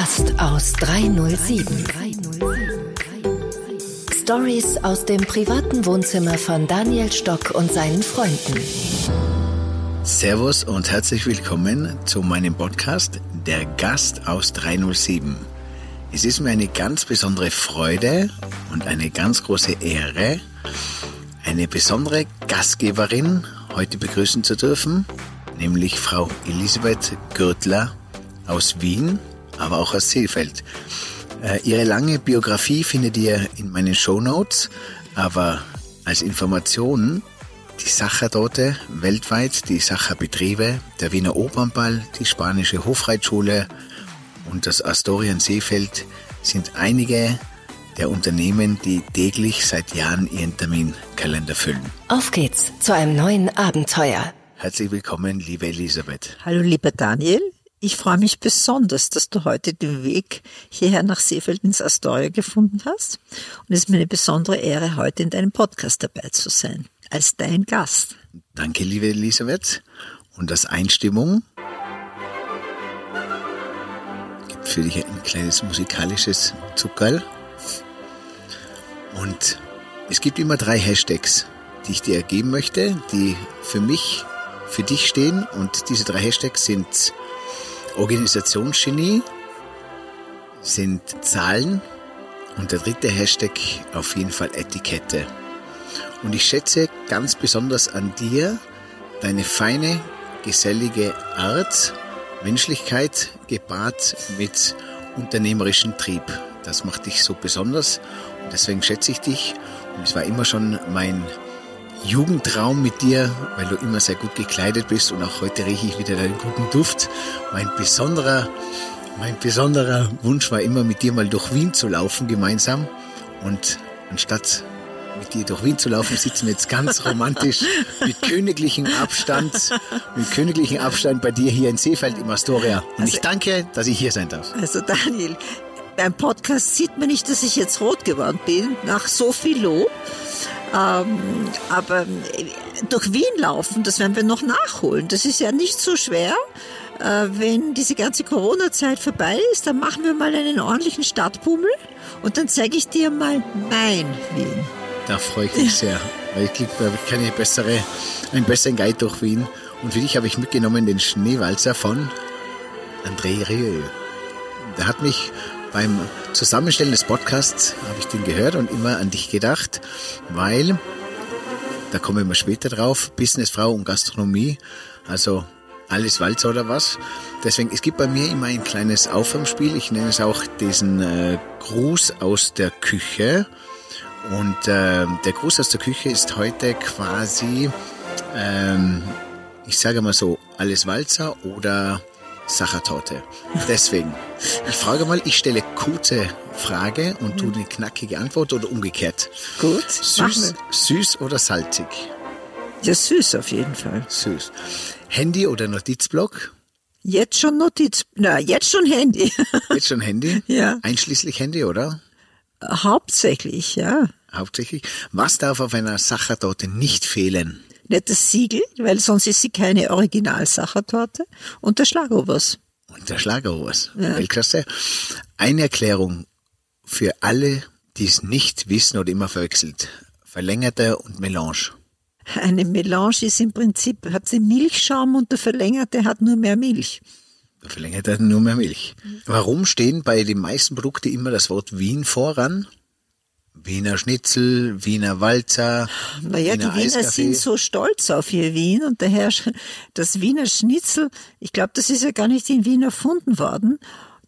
Gast aus 307. Stories aus dem privaten Wohnzimmer von Daniel Stock und seinen Freunden. Servus und herzlich willkommen zu meinem Podcast Der Gast aus 307. Es ist mir eine ganz besondere Freude und eine ganz große Ehre, eine besondere Gastgeberin heute begrüßen zu dürfen, nämlich Frau Elisabeth Gürtler aus Wien, aber auch aus Seefeld. Äh, ihre lange Biografie findet ihr in meinen Show Notes, aber als Informationen die Sachertorte weltweit, die Sacherbetriebe, der Wiener Opernball, die spanische Hofreitschule und das Astorien Seefeld sind einige der Unternehmen, die täglich seit Jahren ihren Terminkalender füllen. Auf geht's zu einem neuen Abenteuer. Herzlich willkommen, liebe Elisabeth. Hallo, lieber Daniel. Ich freue mich besonders, dass du heute den Weg hierher nach Seefeld ins Astoria gefunden hast. Und es ist mir eine besondere Ehre, heute in deinem Podcast dabei zu sein, als dein Gast. Danke, liebe Elisabeth. Und als Einstimmung gibt für dich ein kleines musikalisches Zuckerl. Und es gibt immer drei Hashtags, die ich dir geben möchte, die für mich, für dich stehen. Und diese drei Hashtags sind Organisationsgenie, sind Zahlen und der dritte Hashtag auf jeden Fall Etikette. Und ich schätze ganz besonders an dir deine feine, gesellige Art, Menschlichkeit gepaart mit unternehmerischem Trieb. Das macht dich so besonders und deswegen schätze ich dich. Und es war immer schon mein Jugendtraum mit dir, weil du immer sehr gut gekleidet bist und auch heute rieche ich wieder deinen guten Duft. Mein besonderer, mein besonderer Wunsch war immer mit dir mal durch Wien zu laufen gemeinsam und anstatt mit dir durch Wien zu laufen, sitzen wir jetzt ganz romantisch mit königlichem Abstand, mit königlichem Abstand bei dir hier in Seefeld im Astoria. Und also, ich danke, dass ich hier sein darf. Also Daniel, beim Podcast sieht man nicht, dass ich jetzt rot geworden bin, nach so viel Lob. Ähm, aber äh, durch Wien laufen, das werden wir noch nachholen. Das ist ja nicht so schwer. Äh, wenn diese ganze Corona-Zeit vorbei ist, dann machen wir mal einen ordentlichen Stadtbummel und dann zeige ich dir mal mein Wien. Da freue ich mich sehr, weil ich kriege keine bessere, einen besseren Guide durch Wien. Und für dich habe ich mitgenommen den Schneewalzer von André Rieu. Der hat mich beim Zusammenstellen des Podcasts habe ich den gehört und immer an dich gedacht, weil, da kommen wir später drauf, Businessfrau und Gastronomie, also alles Walzer oder was. Deswegen, es gibt bei mir immer ein kleines Aufwärmspiel. Ich nenne es auch diesen äh, Gruß aus der Küche. Und äh, der Gruß aus der Küche ist heute quasi, ähm, ich sage mal so, alles Walzer oder Sachertorte. Deswegen, ich frage mal, ich stelle kurze Frage und du eine knackige Antwort oder umgekehrt. Gut. Süß, süß oder salzig? Ja, süß auf jeden Fall. Süß. Handy oder Notizblock? Jetzt schon Notiz, na, jetzt schon Handy. Jetzt schon Handy? Ja. Einschließlich Handy, oder? Hauptsächlich, ja. Hauptsächlich. Was darf auf einer Sachertorte nicht fehlen? Nicht das Siegel, weil sonst ist sie keine Originalsachertorte. Und der Schlagobers. Und der Schlagobers. Ja. Weltklasse. Eine Erklärung für alle, die es nicht wissen oder immer verwechselt. Verlängerter und Melange. Eine Melange ist im Prinzip, hat sie Milchschaum und der Verlängerte hat nur mehr Milch. Der Verlängerte hat nur mehr Milch. Warum stehen bei den meisten Produkten immer das Wort Wien voran? Wiener Schnitzel, Wiener Walzer. Naja, Wiener die Wiener Eiskaffee. sind so stolz auf ihr Wien und daher das Wiener Schnitzel, ich glaube, das ist ja gar nicht in Wien erfunden worden.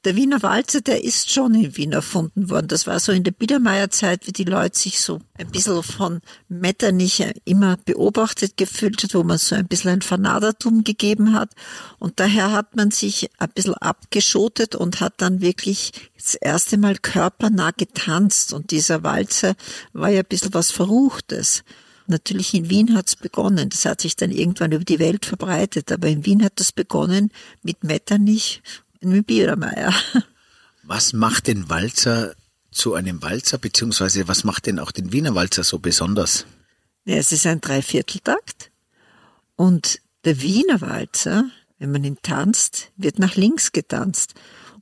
Der Wiener Walzer, der ist schon in Wien erfunden worden. Das war so in der Biedermeierzeit, wie die Leute sich so ein bisschen von Metternich immer beobachtet gefühlt hat, wo man so ein bisschen ein Fanadertum gegeben hat. Und daher hat man sich ein bisschen abgeschotet und hat dann wirklich das erste Mal körpernah getanzt. Und dieser Walzer war ja ein bisschen was Verruchtes. Natürlich in Wien hat's begonnen. Das hat sich dann irgendwann über die Welt verbreitet. Aber in Wien hat das begonnen mit Metternich mit Biermeier. Was macht den Walzer zu einem Walzer, beziehungsweise was macht denn auch den Wiener Walzer so besonders? Ja, es ist ein Dreivierteltakt und der Wiener Walzer, wenn man ihn tanzt, wird nach links getanzt.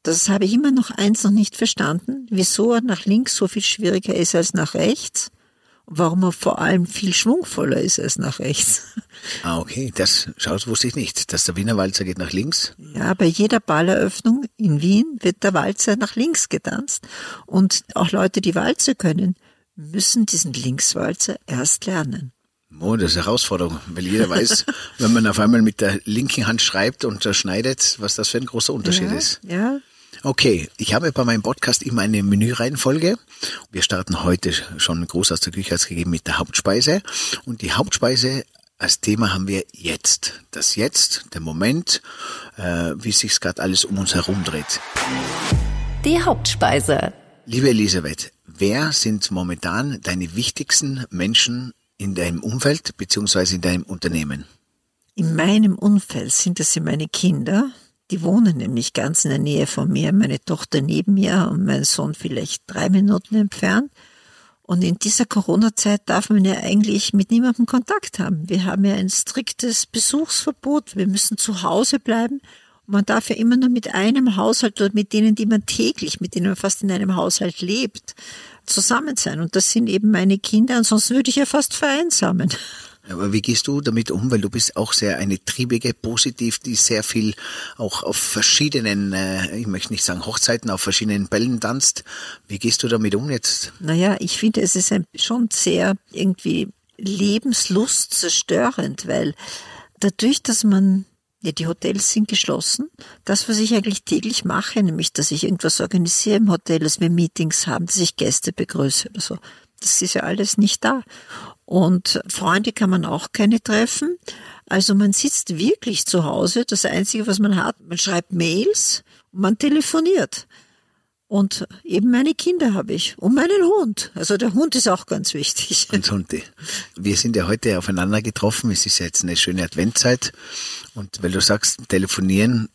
Das habe ich immer noch eins noch nicht verstanden, wieso er nach links so viel schwieriger ist als nach rechts warum er vor allem viel schwungvoller ist als nach rechts. Ah, okay. Das schaut wusste ich nicht, dass der Wiener Walzer geht nach links. Ja, bei jeder Balleröffnung in Wien wird der Walzer nach links getanzt. Und auch Leute, die Walzer können, müssen diesen Linkswalzer erst lernen. Oh, das ist eine Herausforderung, weil jeder weiß, wenn man auf einmal mit der linken Hand schreibt und schneidet, was das für ein großer Unterschied ja, ist. Ja, Okay, ich habe bei meinem Podcast immer eine Menüreihenfolge. Wir starten heute schon groß aus der Küche als gegeben mit der Hauptspeise. Und die Hauptspeise als Thema haben wir jetzt. Das Jetzt, der Moment, äh, wie sich gerade alles um uns herum dreht. Die Hauptspeise. Liebe Elisabeth, wer sind momentan deine wichtigsten Menschen in deinem Umfeld beziehungsweise in deinem Unternehmen? In meinem Umfeld sind das meine Kinder, die wohnen nämlich ganz in der Nähe von mir, meine Tochter neben mir und mein Sohn vielleicht drei Minuten entfernt. Und in dieser Corona-Zeit darf man ja eigentlich mit niemandem Kontakt haben. Wir haben ja ein striktes Besuchsverbot. Wir müssen zu Hause bleiben. Man darf ja immer nur mit einem Haushalt oder mit denen, die man täglich, mit denen man fast in einem Haushalt lebt, zusammen sein. Und das sind eben meine Kinder. Ansonsten würde ich ja fast vereinsamen. Aber wie gehst du damit um? Weil du bist auch sehr eine triebige, positiv, die sehr viel auch auf verschiedenen, äh, ich möchte nicht sagen Hochzeiten, auf verschiedenen Bällen tanzt. Wie gehst du damit um jetzt? Naja, ich finde, es ist schon sehr irgendwie Lebenslust zerstörend, weil dadurch, dass man ja, die Hotels sind geschlossen. Das, was ich eigentlich täglich mache, nämlich, dass ich irgendwas organisiere im Hotel, dass wir Meetings haben, dass ich Gäste begrüße oder so, das ist ja alles nicht da. Und Freunde kann man auch keine treffen. Also man sitzt wirklich zu Hause. Das Einzige, was man hat, man schreibt Mails und man telefoniert. Und eben meine Kinder habe ich und meinen Hund. Also der Hund ist auch ganz wichtig. Und Hunde. Wir sind ja heute aufeinander getroffen. Es ist ja jetzt eine schöne Adventzeit. Und weil du sagst, telefonieren,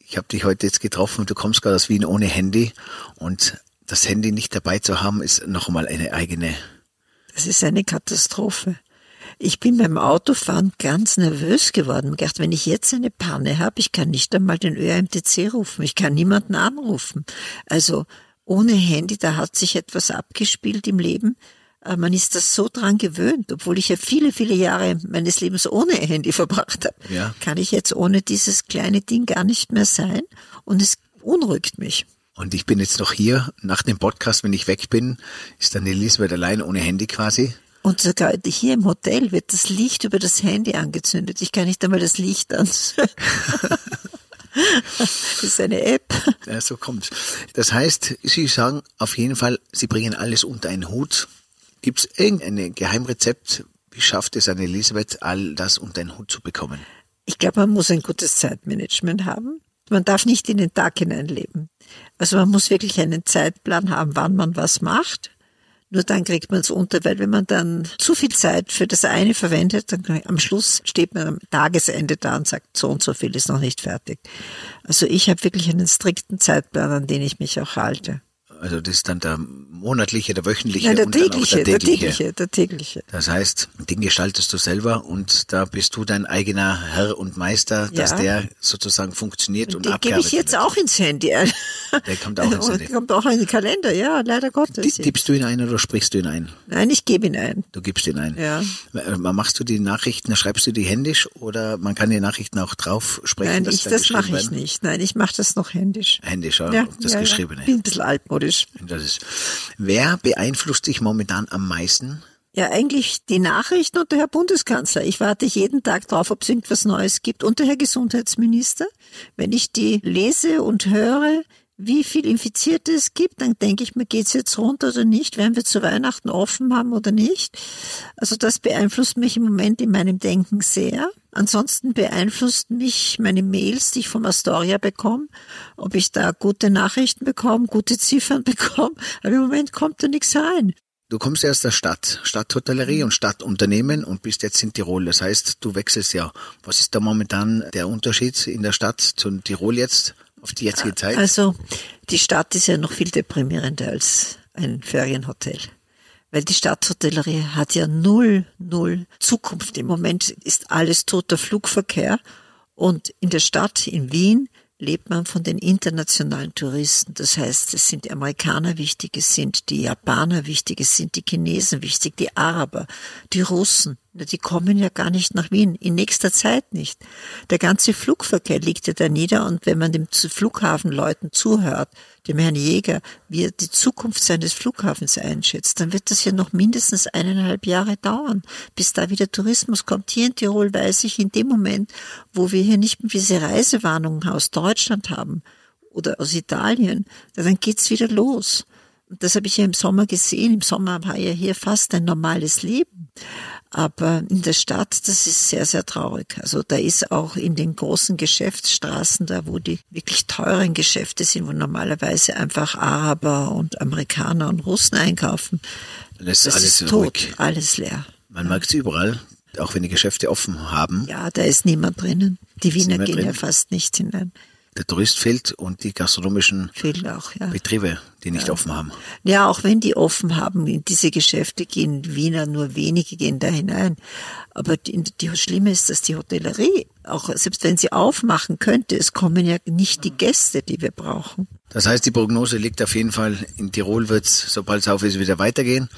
ich habe dich heute jetzt getroffen und du kommst gerade aus Wien ohne Handy. Und das Handy nicht dabei zu haben, ist noch einmal eine eigene das ist eine Katastrophe. Ich bin beim Autofahren ganz nervös geworden. Ich dachte, wenn ich jetzt eine Panne habe, ich kann nicht einmal den ÖMTC rufen, ich kann niemanden anrufen. Also ohne Handy, da hat sich etwas abgespielt im Leben. Äh, man ist das so dran gewöhnt, obwohl ich ja viele, viele Jahre meines Lebens ohne Handy verbracht habe. Ja. Kann ich jetzt ohne dieses kleine Ding gar nicht mehr sein und es unruhigt mich. Und ich bin jetzt noch hier, nach dem Podcast, wenn ich weg bin, ist dann Elisabeth allein ohne Handy quasi. Und sogar hier im Hotel wird das Licht über das Handy angezündet. Ich kann nicht einmal das Licht anzünden. das ist eine App. Ja, so kommt's. Das heißt, Sie sagen auf jeden Fall, Sie bringen alles unter einen Hut. Gibt es irgendein Geheimrezept? Wie schafft es eine Elisabeth, all das unter einen Hut zu bekommen? Ich glaube, man muss ein gutes Zeitmanagement haben. Man darf nicht in den Tag hineinleben. Also man muss wirklich einen Zeitplan haben, wann man was macht. Nur dann kriegt man es unter, weil wenn man dann zu viel Zeit für das eine verwendet, dann am Schluss steht man am Tagesende da und sagt, so und so viel ist noch nicht fertig. Also ich habe wirklich einen strikten Zeitplan, an den ich mich auch halte. Also das ist dann der monatliche, der wöchentliche Nein, der und tägliche, der, tägliche. der tägliche, der tägliche. Das heißt, den gestaltest du selber und da bist du dein eigener Herr und Meister, dass ja. der sozusagen funktioniert und, und Den gebe ich jetzt wird. auch ins Handy. Der kommt auch ins Handy. Der kommt auch in den Kalender, ja, leider Gottes. Tippst du ihn ein oder sprichst du ihn ein? Nein, ich gebe ihn ein. Du gibst ihn ein. Ja. Äh, machst du die Nachrichten, schreibst du die händisch oder man kann die Nachrichten auch drauf sprechen? Nein, ich, das mache ich nicht. Nein, ich mache das noch händisch. Händisch, ja, ja das ja, Geschriebene. Ja. Bin ein bisschen altmodisch. Das ist Wer beeinflusst dich momentan am meisten? Ja, eigentlich die Nachrichten und der Herr Bundeskanzler. Ich warte jeden Tag drauf, ob es irgendwas Neues gibt. Und der Herr Gesundheitsminister. Wenn ich die lese und höre, wie viel Infizierte es gibt, dann denke ich mir, geht's jetzt runter oder nicht? Werden wir zu Weihnachten offen haben oder nicht? Also das beeinflusst mich im Moment in meinem Denken sehr. Ansonsten beeinflusst mich meine Mails, die ich vom Astoria bekomme, ob ich da gute Nachrichten bekomme, gute Ziffern bekomme. Aber im Moment kommt da nichts rein. Du kommst ja aus der Stadt, Stadthotellerie und Stadtunternehmen und bist jetzt in Tirol. Das heißt, du wechselst ja. Was ist da momentan der Unterschied in der Stadt zu Tirol jetzt? Auf die jetzige Zeit? Also die Stadt ist ja noch viel deprimierender als ein Ferienhotel. Weil die Stadthotellerie hat ja null, null Zukunft. Im Moment ist alles toter Flugverkehr. Und in der Stadt, in Wien, lebt man von den internationalen Touristen. Das heißt, es sind die Amerikaner wichtig, es sind die Japaner wichtig, es sind die Chinesen wichtig, die Araber, die Russen. Die kommen ja gar nicht nach Wien, in nächster Zeit nicht. Der ganze Flugverkehr liegt ja da nieder und wenn man dem Flughafenleuten zuhört, dem Herrn Jäger, wie er die Zukunft seines Flughafens einschätzt, dann wird das ja noch mindestens eineinhalb Jahre dauern, bis da wieder Tourismus kommt. Hier in Tirol weiß ich, in dem Moment, wo wir hier nicht mehr diese Reisewarnungen aus Deutschland haben oder aus Italien, dann geht's wieder los. Und das habe ich ja im Sommer gesehen. Im Sommer war ja hier fast ein normales Leben. Aber in der Stadt, das ist sehr, sehr traurig. Also da ist auch in den großen Geschäftsstraßen, da wo die wirklich teuren Geschäfte sind, wo normalerweise einfach Araber und Amerikaner und Russen einkaufen, das, das alles ist tot, ruhig. alles leer. Man mag es überall, auch wenn die Geschäfte offen haben. Ja, da ist niemand drinnen. Die Wiener gehen drin. ja fast nicht hinein der Tourist fehlt und die gastronomischen auch, ja. Betriebe, die nicht ja. offen haben. Ja, auch wenn die offen haben, in diese Geschäfte gehen Wiener, nur wenige gehen da hinein. Aber die, die Schlimme ist, dass die Hotellerie, auch selbst wenn sie aufmachen könnte, es kommen ja nicht die Gäste, die wir brauchen. Das heißt, die Prognose liegt auf jeden Fall, in Tirol wird es, sobald es auf ist, wieder weitergehen.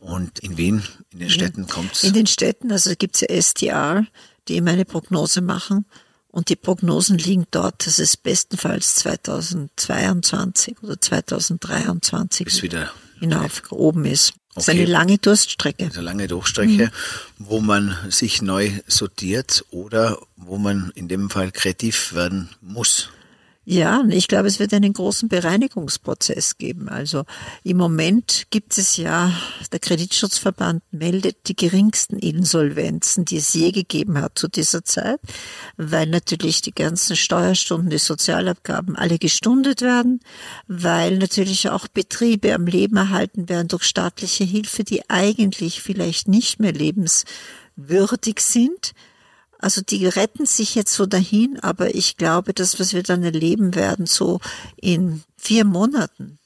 Und in Wien, in den Städten kommt es. In den Städten, also gibt es ja STR, die immer eine Prognose machen. Und die Prognosen liegen dort, dass es bestenfalls 2022 oder 2023 Bis wieder hinauf oben ist. Okay. Das ist eine lange Durststrecke. Eine lange Durststrecke, mhm. wo man sich neu sortiert oder wo man in dem Fall kreativ werden muss. Ja, ich glaube, es wird einen großen Bereinigungsprozess geben. Also im Moment gibt es ja, der Kreditschutzverband meldet die geringsten Insolvenzen, die es je gegeben hat zu dieser Zeit, weil natürlich die ganzen Steuerstunden, die Sozialabgaben alle gestundet werden, weil natürlich auch Betriebe am Leben erhalten werden durch staatliche Hilfe, die eigentlich vielleicht nicht mehr lebenswürdig sind also die retten sich jetzt so dahin, aber ich glaube, das, was wir dann erleben werden, so in vier Monaten,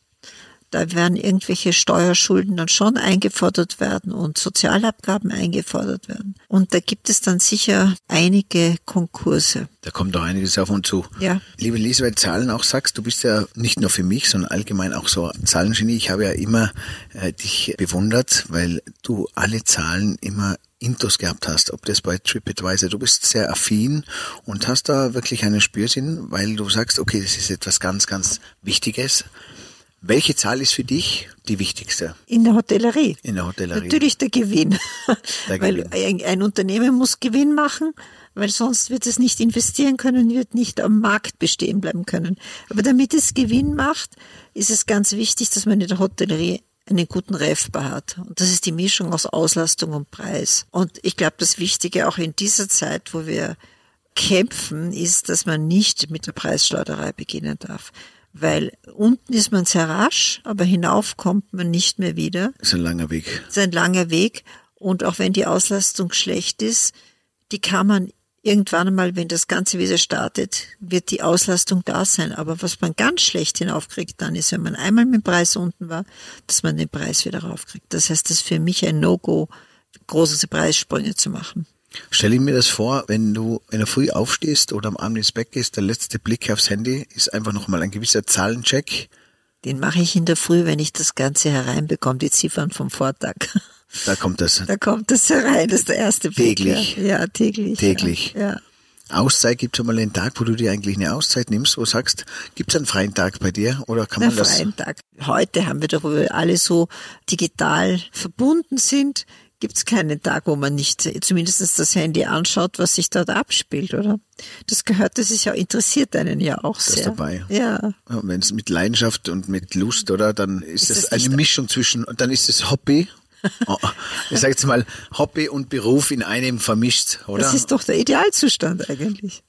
da werden irgendwelche Steuerschulden dann schon eingefordert werden und Sozialabgaben eingefordert werden. Und da gibt es dann sicher einige Konkurse. Da kommt doch einiges auf uns zu. Ja. Liebe Lisa, weil Zahlen auch sagst, du bist ja nicht nur für mich, sondern allgemein auch so Zahlengenie. Ich habe ja immer äh, dich bewundert, weil du alle Zahlen immer Intus gehabt hast, ob das bei TripAdvisor, du bist sehr affin und hast da wirklich einen Spürsinn, weil du sagst, okay, das ist etwas ganz, ganz Wichtiges. Welche Zahl ist für dich die wichtigste? In der Hotellerie. In der Hotellerie. Natürlich der Gewinn. Der weil Ein, ein, Unternehmen muss Gewinn machen, weil sonst wird es nicht investieren können, wird nicht am Markt bestehen bleiben können. Aber damit es Gewinn macht, ist es ganz wichtig, dass man in der Hotellerie einen guten Refbar hat. Und das ist die Mischung aus Auslastung und Preis. Und ich glaube, das Wichtige auch in dieser Zeit, wo wir kämpfen, ist, dass man nicht mit der Preisschleuderei beginnen darf. Weil unten ist man sehr rasch, aber hinauf kommt man nicht mehr wieder. Das ist ein langer Weg. Das ist ein langer Weg. Und auch wenn die Auslastung schlecht ist, die kann man irgendwann einmal, wenn das Ganze wieder startet, wird die Auslastung da sein. Aber was man ganz schlecht hinaufkriegt dann ist, wenn man einmal mit dem Preis unten war, dass man den Preis wieder raufkriegt. Das heißt, das ist für mich ein No-Go, große Preissprünge zu machen. Stell ich mir das vor, wenn du in der Früh aufstehst oder am Abend ins Bett gehst, der letzte Blick aufs Handy ist einfach nochmal ein gewisser Zahlencheck. Den mache ich in der Früh, wenn ich das Ganze hereinbekomme, die Ziffern vom Vortag. Da kommt das. Da kommt das herein, das ist der erste Blick. Täglich. Ja, ja täglich. Täglich. Ja. ja. Auszeit gibt es einmal einen Tag, wo du dir eigentlich eine Auszeit nimmst, wo du sagst, gibt es einen freien Tag bei dir oder kann man einen das? freien Tag. Heute haben wir doch, wo wir alle so digital verbunden sind, gibt es keinen Tag, wo man nicht zumindest das Handy anschaut, was sich dort abspielt, oder? Das gehört, das ist ja interessiert einen ja auch sehr. Das dabei. Ja. ja Wenn es mit Leidenschaft und mit Lust, oder, dann ist, ist das eine Mischung zwischen, und dann ist es Hobby Oh, ich sage jetzt mal, Hobby und Beruf in einem vermischt, oder? Das ist doch der Idealzustand eigentlich.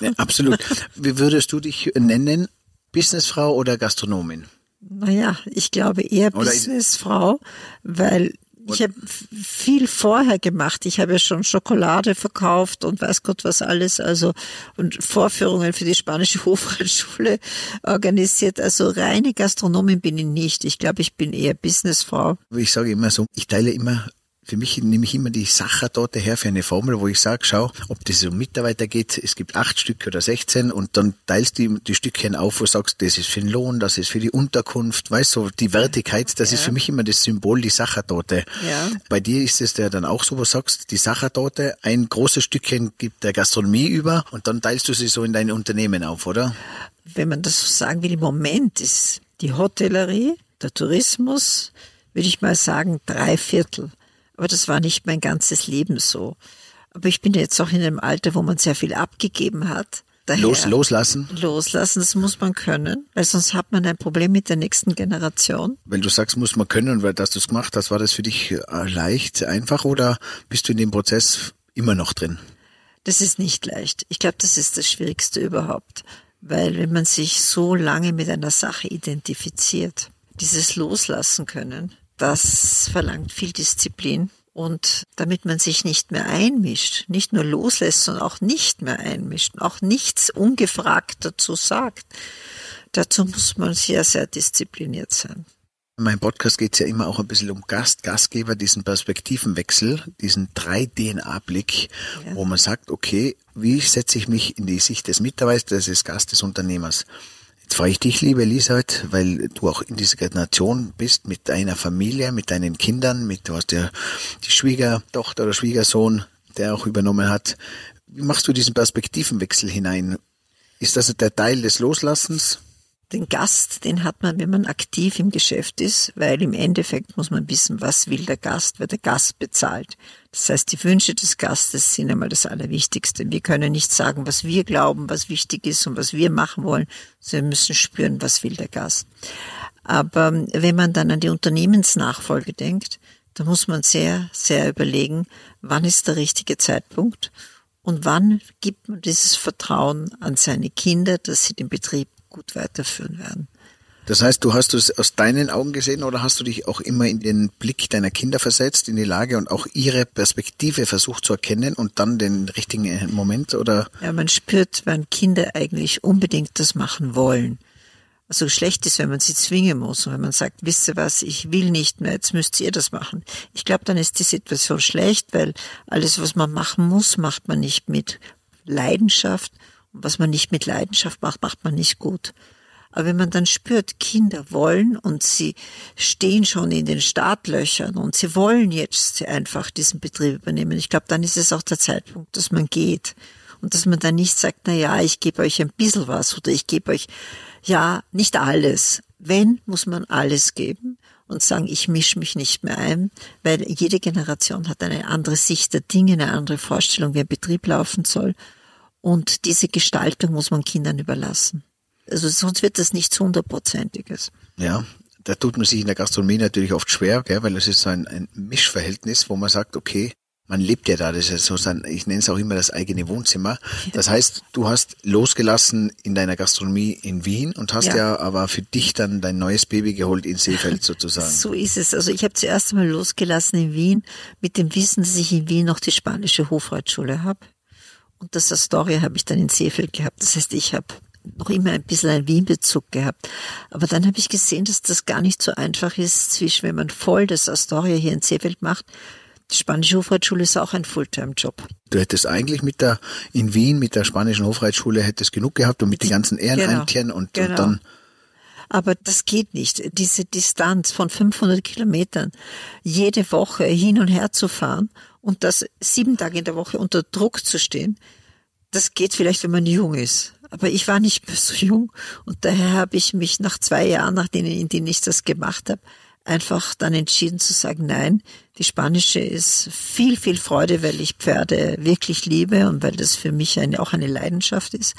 Ja, absolut. Wie würdest du dich nennen? Businessfrau oder Gastronomin? Naja, ich glaube eher Businessfrau, weil ich habe viel vorher gemacht. Ich habe ja schon Schokolade verkauft und weiß Gott was alles, also und Vorführungen für die spanische Hofreitschule organisiert. Also reine Gastronomin bin ich nicht. Ich glaube, ich bin eher Businessfrau. Ich sage immer so, ich teile immer Für mich nehme ich immer die Sachertorte her für eine Formel, wo ich sage, schau, ob das um Mitarbeiter geht, es gibt acht Stück oder 16 und dann teilst du die, die Stückchen auf, wo du sagst, das ist für den Lohn, das ist für die Unterkunft, weißt du, so die Wertigkeit, das ja. ist für mich immer das Symbol, die Sachertorte. Ja. Bei dir ist es ja dann auch so, wo du sagst, die Sachertorte, ein großes Stückchen gibt der Gastronomie über und dann teilst du sie so in dein Unternehmen auf, oder? Wenn man das so sagen will, im Moment ist die Hotellerie, der Tourismus, würde ich mal sagen, drei Viertel aber das war nicht mein ganzes Leben so. Aber ich bin jetzt auch in einem Alter, wo man sehr viel abgegeben hat. Daher Los, loslassen? Loslassen, das muss man können, weil sonst hat man ein Problem mit der nächsten Generation. Weil du sagst, muss man können, weil dass du es gemacht hast, war das für dich äh, leicht, einfach oder bist du in dem Prozess immer noch drin? Das ist nicht leicht. Ich glaube, das ist das Schwierigste überhaupt. Weil wenn man sich so lange mit einer Sache identifiziert, dieses Loslassen können, das verlangt viel Disziplin. Und damit man sich nicht mehr einmischt, nicht nur loslässt, sondern auch nicht mehr einmischt, auch nichts ungefragt dazu sagt, dazu muss man sehr, sehr diszipliniert sein. In meinem Podcast geht es ja immer auch ein bisschen um Gast, Gastgeber, diesen Perspektivenwechsel, diesen 3-DNA-Blick, ja. wo man sagt, okay, wie setze ich mich in die Sicht des Mitarbeiters, des Gastes, des Unternehmers? Jetzt frage ich dich, liebe Elisabeth, weil du auch in dieser Generation bist, mit deiner Familie, mit deinen Kindern, mit, du hast ja die Schwiegertochter oder Schwiegersohn, der auch übernommen hat. Wie machst du diesen Perspektivenwechsel hinein? Ist das der Teil des Loslassens? Den Gast, den hat man, wenn man aktiv im Geschäft ist, weil im Endeffekt muss man wissen, was will der Gast, wer der Gast bezahlt. Das heißt, die Wünsche des Gastes sind einmal das Allerwichtigste. Wir können nicht sagen, was wir glauben, was wichtig ist und was wir machen wollen, wir müssen spüren, was will der Gast. Aber wenn man dann an die Unternehmensnachfolge denkt, dann muss man sehr, sehr überlegen, wann ist der richtige Zeitpunkt und wann gibt man dieses Vertrauen an seine Kinder, dass sie den Betrieb gut weiterführen werden. Das heißt, du hast es aus deinen Augen gesehen oder hast du dich auch immer in den Blick deiner Kinder versetzt, in die Lage und auch ihre Perspektive versucht zu erkennen und dann den richtigen Moment oder? Ja, man spürt, wenn Kinder eigentlich unbedingt das machen wollen. Also schlecht ist, wenn man sie zwingen muss und wenn man sagt, wisst ihr was, ich will nicht mehr, jetzt müsst ihr das machen. Ich glaube, dann ist die Situation schlecht, weil alles, was man machen muss, macht man nicht mit Leidenschaft was man nicht mit Leidenschaft macht, macht man nicht gut. Aber wenn man dann spürt, Kinder wollen und sie stehen schon in den Startlöchern und sie wollen jetzt einfach diesen Betrieb übernehmen, ich glaube, dann ist es auch der Zeitpunkt, dass man geht. Und dass man dann nicht sagt, na ja, ich gebe euch ein bisschen was oder ich gebe euch, ja, nicht alles. Wenn, muss man alles geben und sagen, ich mische mich nicht mehr ein, weil jede Generation hat eine andere Sicht der Dinge, eine andere Vorstellung, wie ein Betrieb laufen soll. Und diese Gestaltung muss man Kindern überlassen. Also sonst wird das nichts hundertprozentiges. Ja, da tut man sich in der Gastronomie natürlich oft schwer, gell, weil es ist so ein, ein Mischverhältnis, wo man sagt, okay, man lebt ja da, das ist so sein, ich nenne es auch immer das eigene Wohnzimmer. Das heißt, du hast losgelassen in deiner Gastronomie in Wien und hast ja, ja aber für dich dann dein neues Baby geholt in Seefeld sozusagen. So ist es. Also ich habe zuerst einmal losgelassen in Wien mit dem Wissen, dass ich in Wien noch die spanische Hofreitschule habe. Und das Astoria habe ich dann in Seefeld gehabt. Das heißt, ich habe noch immer ein bisschen einen Wien-Bezug gehabt. Aber dann habe ich gesehen, dass das gar nicht so einfach ist, zwischen wenn man voll das Astoria hier in Seefeld macht. Die Spanische Hofreitschule ist auch ein Fulltime-Job. Du hättest eigentlich mit der, in Wien, mit der Spanischen Hofreitschule hättest genug gehabt und mit den ganzen Ehrenämtern genau, und, genau. und dann aber das geht nicht. Diese Distanz von 500 Kilometern jede Woche hin und her zu fahren und das sieben Tage in der Woche unter Druck zu stehen, das geht vielleicht, wenn man jung ist. Aber ich war nicht mehr so jung und daher habe ich mich nach zwei Jahren, nach denen, in denen ich das gemacht habe, einfach dann entschieden zu sagen, nein, die spanische ist viel, viel Freude, weil ich Pferde wirklich liebe und weil das für mich eine, auch eine Leidenschaft ist.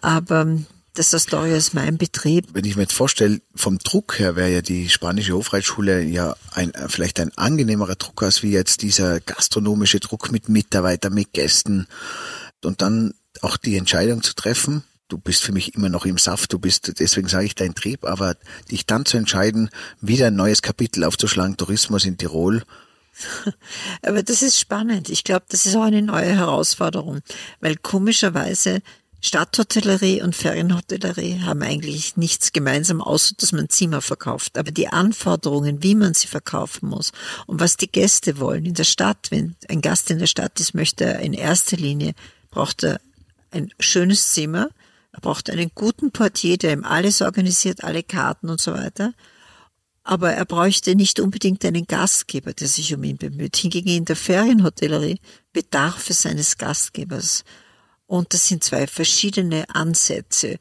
Aber das Astoria ist mein Betrieb. Wenn ich mir jetzt vorstelle, vom Druck her wäre ja die spanische Hofreitschule ja ein, vielleicht ein angenehmerer Druck als wie jetzt dieser gastronomische Druck mit Mitarbeitern, mit Gästen und dann auch die Entscheidung zu treffen. Du bist für mich immer noch im Saft, du bist, deswegen sage ich dein Trieb, aber dich dann zu entscheiden, wieder ein neues Kapitel aufzuschlagen, Tourismus in Tirol, aber das ist spannend. Ich glaube, das ist auch eine neue Herausforderung, weil komischerweise Stadthotellerie und Ferienhotellerie haben eigentlich nichts gemeinsam, außer dass man Zimmer verkauft. Aber die Anforderungen, wie man sie verkaufen muss und was die Gäste wollen in der Stadt, wenn ein Gast in der Stadt ist, möchte er in erster Linie, braucht er ein schönes Zimmer, er braucht einen guten Portier, der ihm alles organisiert, alle Karten und so weiter. Aber er bräuchte nicht unbedingt einen Gastgeber, der sich um ihn bemüht. Hingegen in der Ferienhotellerie bedarf es eines Gastgebers. Und das sind zwei verschiedene Ansätze.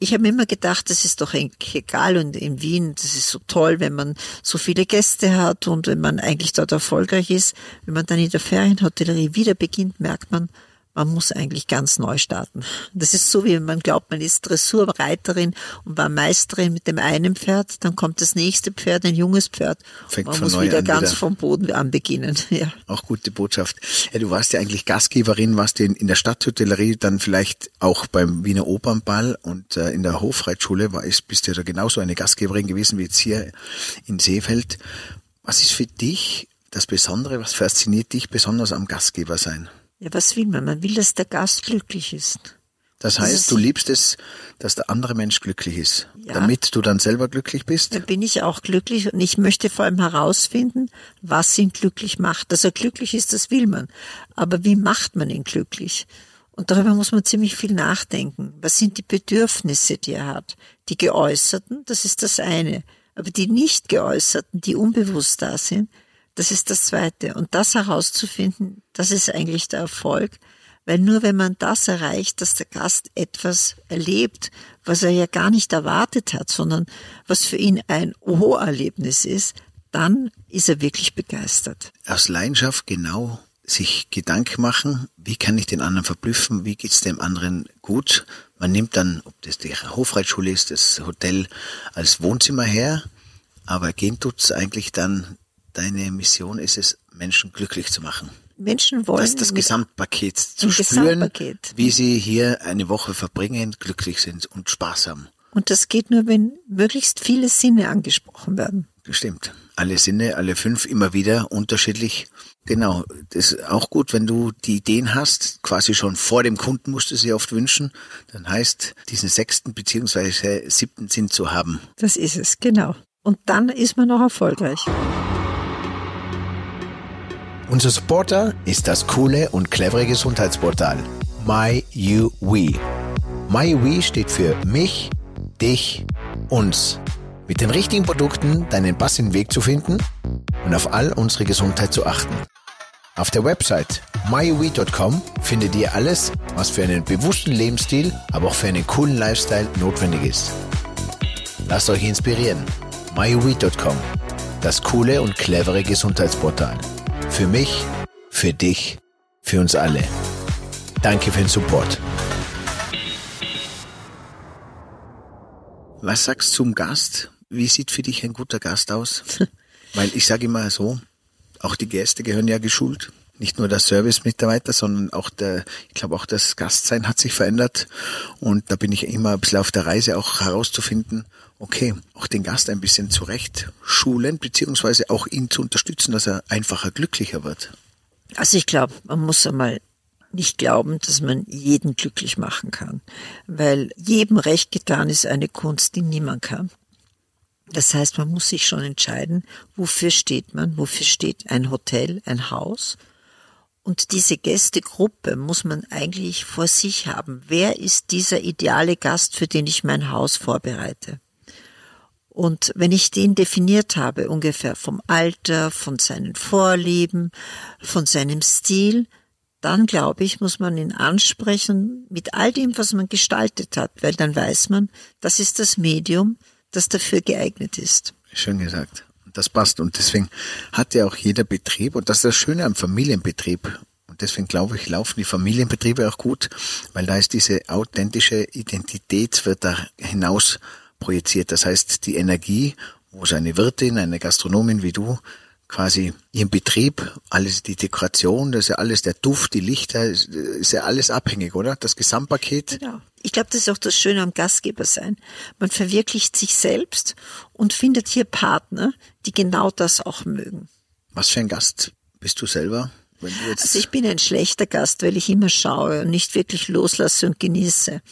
Ich habe immer gedacht, das ist doch egal und in Wien, das ist so toll, wenn man so viele Gäste hat und wenn man eigentlich dort erfolgreich ist. Wenn man dann in der Ferienhotellerie wieder beginnt, merkt man, man muss eigentlich ganz neu starten. Das ist so, wie man glaubt, man ist Dressurreiterin und war Meisterin mit dem einen Pferd, dann kommt das nächste Pferd, ein junges Pferd. Fängt man muss wieder ganz wieder. vom Boden an beginnen. Ja. Auch gute Botschaft. Ja, du warst ja eigentlich Gastgeberin, warst in, in der Stadthotellerie, dann vielleicht auch beim Wiener Opernball und äh, in der Hofreitschule war, ist, bist du ja genauso eine Gastgeberin gewesen wie jetzt hier in Seefeld. Was ist für dich das Besondere, was fasziniert dich besonders am Gastgeber sein? Ja, was will man? Man will, dass der Gast glücklich ist. Das heißt, das du liebst es, dass der andere Mensch glücklich ist, ja. damit du dann selber glücklich bist? Dann bin ich auch glücklich und ich möchte vor allem herausfinden, was ihn glücklich macht. Dass er glücklich ist, das will man. Aber wie macht man ihn glücklich? Und darüber muss man ziemlich viel nachdenken. Was sind die Bedürfnisse, die er hat? Die geäußerten, das ist das eine. Aber die nicht geäußerten, die unbewusst da sind, das ist das Zweite. Und das herauszufinden, das ist eigentlich der Erfolg. Weil nur wenn man das erreicht, dass der Gast etwas erlebt, was er ja gar nicht erwartet hat, sondern was für ihn ein Oho-Erlebnis ist, dann ist er wirklich begeistert. Aus Leidenschaft genau sich Gedanken machen, wie kann ich den anderen verblüffen, wie geht's dem anderen gut. Man nimmt dann, ob das die Hofreitschule ist, das Hotel als Wohnzimmer her, aber gehen tut's eigentlich dann deine Mission ist es, Menschen glücklich zu machen. Menschen wollen das, das Gesamtpaket zu spüren, Gesamtpaket. wie sie hier eine Woche verbringen, glücklich sind und Spaß haben. Und das geht nur, wenn möglichst viele Sinne angesprochen werden. Stimmt. Alle Sinne, alle fünf immer wieder unterschiedlich. Genau. Das ist auch gut, wenn du die Ideen hast, quasi schon vor dem Kunden musst du sie oft wünschen. Dann heißt, diesen sechsten beziehungsweise siebten Sinn zu haben. Das ist es, genau. Und dann ist man noch erfolgreich. Unser Supporter ist das coole und clevere Gesundheitsportal MyUWe. MyUWe steht für mich, dich, uns. Mit den richtigen Produkten deinen passenden Weg zu finden und auf all unsere Gesundheit zu achten. Auf der Website myuwe.com findet ihr alles, was für einen bewussten Lebensstil, aber auch für einen coolen Lifestyle notwendig ist. Lasst euch inspirieren. myuwe.com, das coole und clevere Gesundheitsportal. Für mich, für dich, für uns alle. Danke für den Support. Was sagst du zum Gast? Wie sieht für dich ein guter Gast aus? Weil ich sage immer so, auch die Gäste gehören ja geschult. Nicht nur der Service-Mitarbeiter, sondern auch der, ich glaube auch das Gastsein hat sich verändert. Und da bin ich immer ein bisschen auf der Reise auch herauszufinden, okay, auch den Gast ein bisschen zurecht schulen, beziehungsweise auch ihn zu unterstützen, dass er einfacher glücklicher wird. Also ich glaube, man muss einmal nicht glauben, dass man jeden glücklich machen kann, weil jedem recht getan ist eine Kunst, die niemand kann. Das heißt, man muss sich schon entscheiden, wofür steht man, wofür steht ein Hotel, ein Haus. Und diese Gästegruppe muss man eigentlich vor sich haben. Wer ist dieser ideale Gast, für den ich mein Haus vorbereite? Und wenn ich den definiert habe, ungefähr vom Alter, von seinen Vorlieben, von seinem Stil, dann glaube ich, muss man ihn ansprechen mit all dem, was man gestaltet hat, weil dann weiß man, das ist das Medium, das dafür geeignet ist. Schön gesagt. Das passt. Und deswegen hat ja auch jeder Betrieb, und das ist das Schöne am Familienbetrieb, und deswegen glaube ich, laufen die Familienbetriebe auch gut, weil da ist diese authentische Identität, wird da hinaus projiziert. Das heißt, die Energie, wo seine Wirtin, eine Gastronomin wie du, quasi ihren Betrieb, alles die Dekoration, das ist ja alles der Duft, die Lichter, ist ja alles abhängig, oder? Das Gesamtpaket. Genau. Ich glaube, das ist auch das Schöne am Gastgeber sein. Man verwirklicht sich selbst und findet hier Partner, die genau das auch mögen. Was für ein Gast bist du selber? also ich bin ein schlechter Gast, weil ich immer schaue und nicht wirklich loslasse und genieße.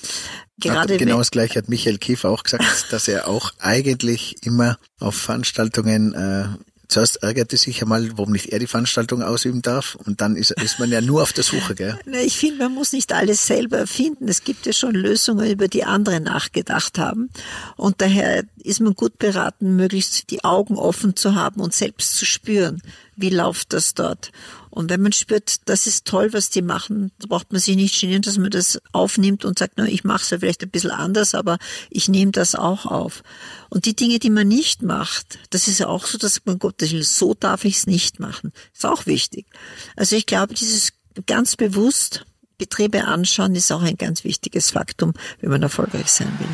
Gerade genau das gleiche hat Michael Kiefer auch gesagt, dass er auch eigentlich immer auf Veranstaltungen äh, Zuerst ärgerte sich einmal, warum nicht er die Veranstaltung ausüben darf. Und dann ist, ist man ja nur auf der Suche, gell? Ich finde, man muss nicht alles selber erfinden. Es gibt ja schon Lösungen, über die andere nachgedacht haben. Und daher ist man gut beraten, möglichst die Augen offen zu haben und selbst zu spüren, wie läuft das dort. Und wenn man spürt, das ist toll, was die machen, braucht man sich nicht genieren, dass man das aufnimmt und sagt, na, ich mache es ja vielleicht ein bisschen anders, aber ich nehme das auch auf. Und die Dinge, die man nicht macht, das ist ja auch so, dass man Gott, so darf ich es nicht machen. Ist auch wichtig. Also ich glaube, dieses ganz bewusst Betriebe anschauen ist auch ein ganz wichtiges Faktum, wenn man erfolgreich sein will.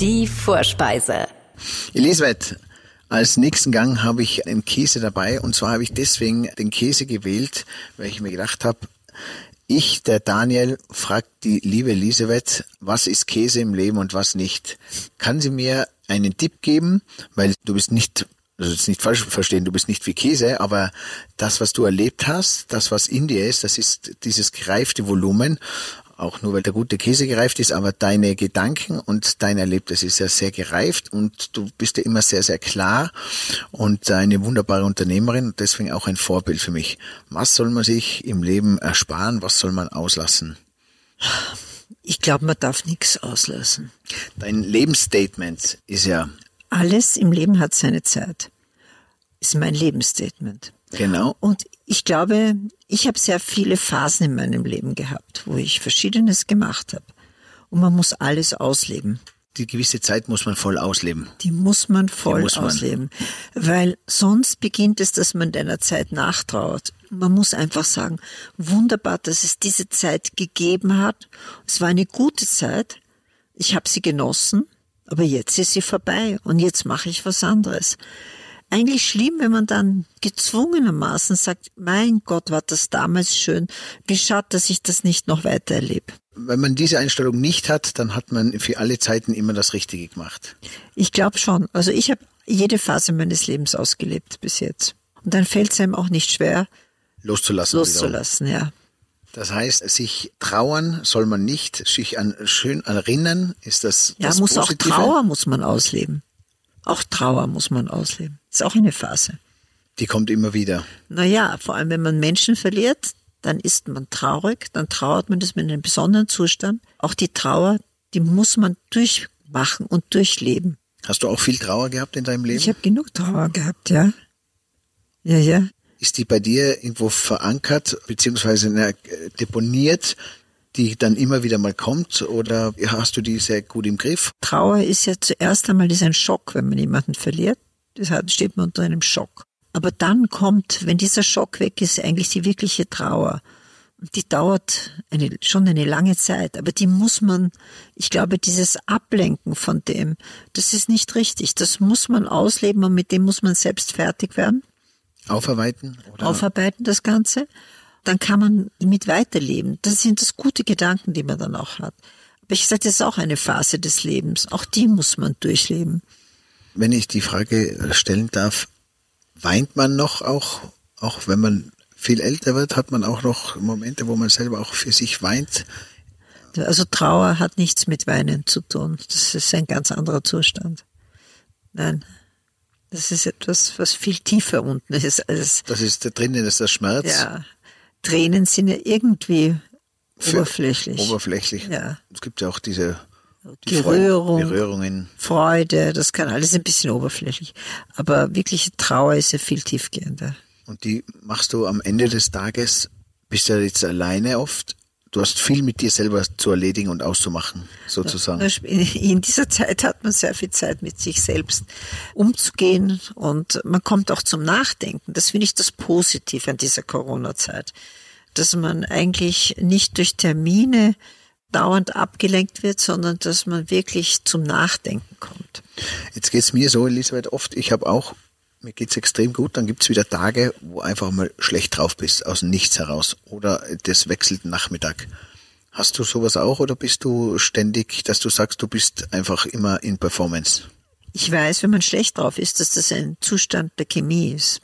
Die Vorspeise. Elisabeth, als nächsten Gang habe ich einen Käse dabei. Und zwar habe ich deswegen den Käse gewählt, weil ich mir gedacht habe, ich, der Daniel, fragt die liebe Elisabeth, was ist Käse im Leben und was nicht. Kann sie mir einen Tipp geben, weil du bist nicht also jetzt nicht falsch verstehen, du bist nicht wie Käse, aber das, was du erlebt hast, das, was in dir ist, das ist dieses gereifte Volumen auch nur weil der gute Käse gereift ist, aber deine Gedanken und dein Erlebtes ist ja sehr gereift und du bist ja immer sehr, sehr klar und eine wunderbare Unternehmerin und deswegen auch ein Vorbild für mich. Was soll man sich im Leben ersparen? Was soll man auslassen? Ich glaube, man darf nichts auslassen. Dein Lebensstatement ist ja. Alles im Leben hat seine Zeit. Ist mein Lebensstatement. Genau. Und ich glaube, ich habe sehr viele Phasen in meinem Leben gehabt, wo ich Verschiedenes gemacht habe. Und man muss alles ausleben. Die gewisse Zeit muss man voll ausleben. Die muss man voll muss man. ausleben. Weil sonst beginnt es, dass man deiner Zeit nachtrauert. Man muss einfach sagen, wunderbar, dass es diese Zeit gegeben hat. Es war eine gute Zeit. Ich habe sie genossen, aber jetzt ist sie vorbei und jetzt mache ich was anderes eigentlich schlimm, wenn man dann gezwungenermaßen sagt, mein Gott, war das damals schön, wie schade, dass ich das nicht noch weiter erlebe. Wenn man diese Einstellung nicht hat, dann hat man für alle Zeiten immer das Richtige gemacht. Ich glaube schon. Also ich habe jede Phase meines Lebens ausgelebt bis jetzt. Und dann fällt es einem auch nicht schwer, loszulassen. Loszulassen, ja. Das heißt, sich trauern soll man nicht, sich an schön erinnern, ist das Ja, das muss Positive? auch Trauer muss man ausleben. Auch Trauer muss man ausleben. Ist auch eine Phase. Die kommt immer wieder. Naja, vor allem wenn man Menschen verliert, dann ist man traurig, dann trauert man das mit einem besonderen Zustand. Auch die Trauer, die muss man durchmachen und durchleben. Hast du auch viel Trauer gehabt in deinem Leben? Ich habe genug Trauer gehabt, ja. Ja, ja. Ist die bei dir irgendwo verankert, beziehungsweise deponiert, die dann immer wieder mal kommt oder hast du die sehr gut im Griff? Trauer ist ja zuerst einmal ist ein Schock, wenn man jemanden verliert. Deshalb steht man unter einem Schock. Aber dann kommt, wenn dieser Schock weg ist, eigentlich die wirkliche Trauer. Und die dauert eine, schon eine lange Zeit, aber die muss man, ich glaube, dieses Ablenken von dem, das ist nicht richtig. Das muss man ausleben und mit dem muss man selbst fertig werden. Aufarbeiten? Oder? Aufarbeiten das Ganze dann kann man mit weiterleben. Das sind das gute Gedanken, die man dann auch hat. Aber ich sage, das ist auch eine Phase des Lebens. Auch die muss man durchleben. Wenn ich die Frage stellen darf, weint man noch auch, auch wenn man viel älter wird, hat man auch noch Momente, wo man selber auch für sich weint? Also Trauer hat nichts mit Weinen zu tun. Das ist ein ganz anderer Zustand. Nein. Das ist etwas, was viel tiefer unten ist. Als das ist da drinnen, ist der Schmerz. Ja, Tränen sind ja irgendwie Für oberflächlich. Oberflächlich. Ja. Es gibt ja auch diese die Berührung, Berührungen. Freude, das kann alles ein bisschen oberflächlich. Aber wirkliche Trauer ist ja viel tiefgehender. Und die machst du am Ende des Tages, bist du ja jetzt alleine oft du hast viel mit dir selber zu erledigen und auszumachen, sozusagen. In dieser Zeit hat man sehr viel Zeit mit sich selbst umzugehen und man kommt auch zum Nachdenken. Das finde ich das Positive an dieser Corona-Zeit, dass man eigentlich nicht durch Termine dauernd abgelenkt wird, sondern dass man wirklich zum Nachdenken kommt. Jetzt geht es mir so, Elisabeth, oft, ich habe auch mir geht's extrem gut, dann gibt's wieder Tage, wo einfach mal schlecht drauf bist, aus Nichts heraus. Oder das wechselt Nachmittag. Hast du sowas auch oder bist du ständig, dass du sagst, du bist einfach immer in Performance? Ich weiß, wenn man schlecht drauf ist, dass das ein Zustand der Chemie ist.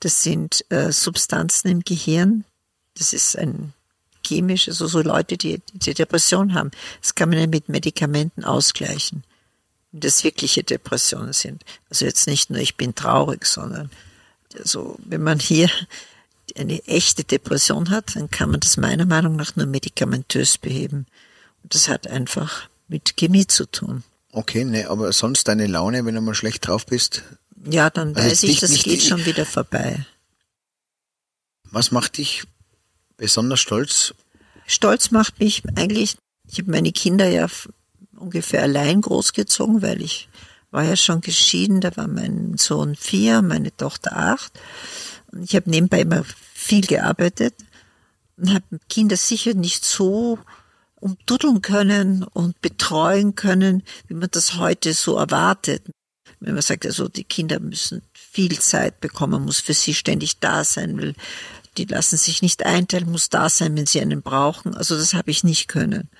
Das sind äh, Substanzen im Gehirn. Das ist ein chemisch, also so Leute, die, die Depression haben. Das kann man ja mit Medikamenten ausgleichen. Wenn das wirkliche Depressionen sind. Also jetzt nicht nur ich bin traurig, sondern also wenn man hier eine echte Depression hat, dann kann man das meiner Meinung nach nur medikamentös beheben. Und das hat einfach mit Chemie zu tun. Okay, ne, aber sonst deine Laune, wenn du mal schlecht drauf bist? Ja, dann also weiß ich, das geht schon wieder vorbei. Was macht dich besonders stolz? Stolz macht mich eigentlich, ich habe meine Kinder ja ungefähr allein großgezogen, weil ich war ja schon geschieden, da war mein Sohn vier, meine Tochter acht. Und ich habe nebenbei immer viel gearbeitet und habe Kinder sicher nicht so umduddeln können und betreuen können, wie man das heute so erwartet. Wenn man sagt, also die Kinder müssen viel Zeit bekommen, muss für sie ständig da sein, weil die lassen sich nicht einteilen, muss da sein, wenn sie einen brauchen. Also das habe ich nicht können,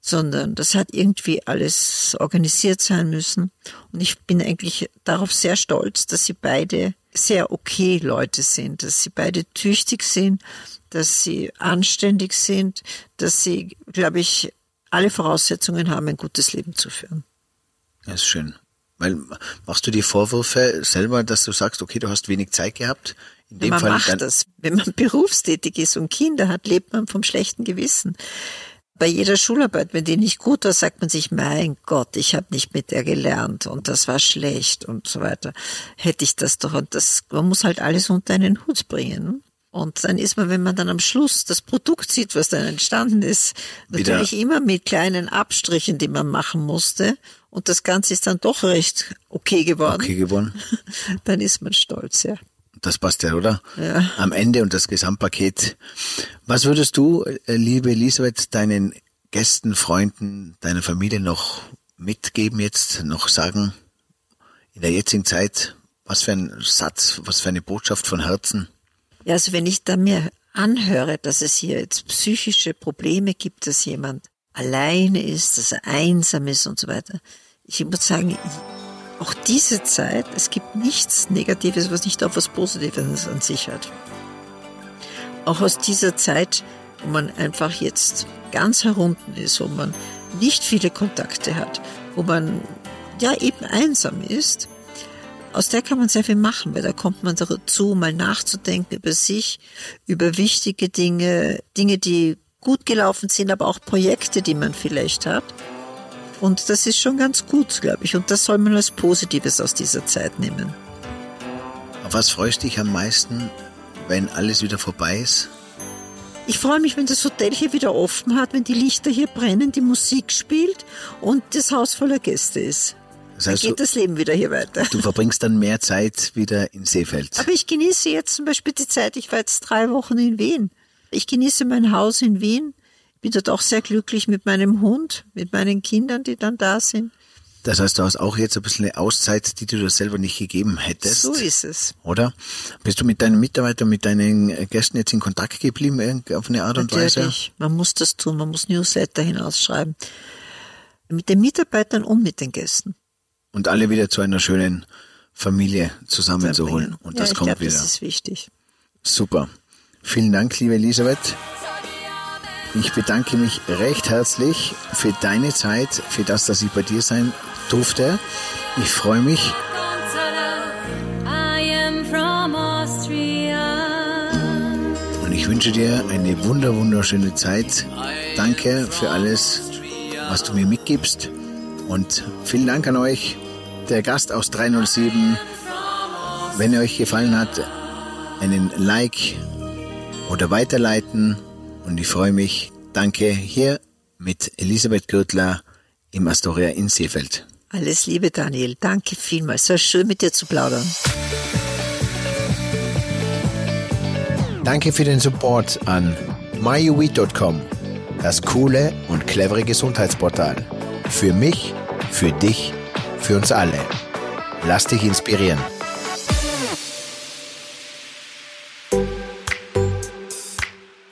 sondern das hat irgendwie alles organisiert sein müssen. Und ich bin eigentlich darauf sehr stolz, dass sie beide sehr okay Leute sind, dass sie beide tüchtig sind, dass sie anständig sind, dass sie, glaube ich, alle Voraussetzungen haben, ein gutes Leben zu führen. Das ist schön. Weil machst du die Vorwürfe selber, dass du sagst, okay, du hast wenig Zeit gehabt? In man Fall macht das. Wenn man berufstätig ist und Kinder hat, lebt man vom schlechten Gewissen. Bei jeder Schularbeit, wenn die nicht gut war, sagt man sich, mein Gott, ich habe nicht mit der gelernt und das war schlecht und so weiter. Hätte ich das doch. Und das, man muss halt alles unter einen Hut bringen. Und dann ist man, wenn man dann am Schluss das Produkt sieht, was dann entstanden ist, Wieder. natürlich immer mit kleinen Abstrichen, die man machen musste. Und das Ganze ist dann doch recht okay geworden. Okay geworden. dann ist man stolz, ja. Das passt ja, oder? Ja. Am Ende und das Gesamtpaket. Was würdest du, äh, liebe Elisabeth, deinen Gästen, Freunden, deiner Familie noch mitgeben jetzt, noch sagen, in der jetzigen Zeit, was für ein Satz, was für eine Botschaft von Herzen? Ja, also wenn ich da mir anhöre, dass es hier jetzt psychische Probleme gibt, dass jemand alleine ist, dass er einsam ist und so weiter. Ich muss sagen, auch diese Zeit, es gibt nichts Negatives, was nicht auch was Positives an sich hat. Auch aus dieser Zeit, wo man einfach jetzt ganz herunten ist, wo man nicht viele Kontakte hat, wo man ja eben einsam ist, aus der kann man sehr viel machen, weil da kommt man dazu, mal nachzudenken über sich, über wichtige Dinge, Dinge, die gut gelaufen sind, aber auch Projekte, die man vielleicht hat. Und das ist schon ganz gut, glaube ich. Und das soll man als Positives aus dieser Zeit nehmen. Auf was freust du dich am meisten, wenn alles wieder vorbei ist? Ich freue mich, wenn das Hotel hier wieder offen hat, wenn die Lichter hier brennen, die Musik spielt und das Haus voller Gäste ist. Das heißt, dann geht das Leben wieder hier weiter. Du verbringst dann mehr Zeit wieder in Seefeld. Aber ich genieße jetzt zum Beispiel die Zeit, ich war jetzt drei Wochen in Wien. Ich genieße mein Haus in Wien, bin dort auch sehr glücklich mit meinem Hund, mit meinen Kindern, die dann da sind. Das heißt, du hast auch jetzt ein bisschen eine Auszeit, die du dir selber nicht gegeben hättest. So ist es. Oder? Bist du mit deinen Mitarbeitern, mit deinen Gästen jetzt in Kontakt geblieben, auf eine Art und Natürlich. Weise? Man muss das tun, man muss Newsletter hinausschreiben. Mit den Mitarbeitern und mit den Gästen und alle wieder zu einer schönen Familie zusammenzuholen. Und das ja, kommt glaub, wieder. Das ist wichtig. Super. Vielen Dank, liebe Elisabeth. Ich bedanke mich recht herzlich für deine Zeit, für das, dass ich bei dir sein durfte. Ich freue mich. Und ich wünsche dir eine wunder, wunderschöne Zeit. Danke für alles, was du mir mitgibst. Und vielen Dank an euch, der Gast aus 307. Wenn er euch gefallen hat, einen Like oder weiterleiten. Und ich freue mich. Danke hier mit Elisabeth Gürtler im Astoria in Seefeld. Alles Liebe, Daniel. Danke vielmals. Es war schön, mit dir zu plaudern. Danke für den Support an myuweed.com, das coole und clevere Gesundheitsportal. Für mich für dich, für uns alle. Lass dich inspirieren.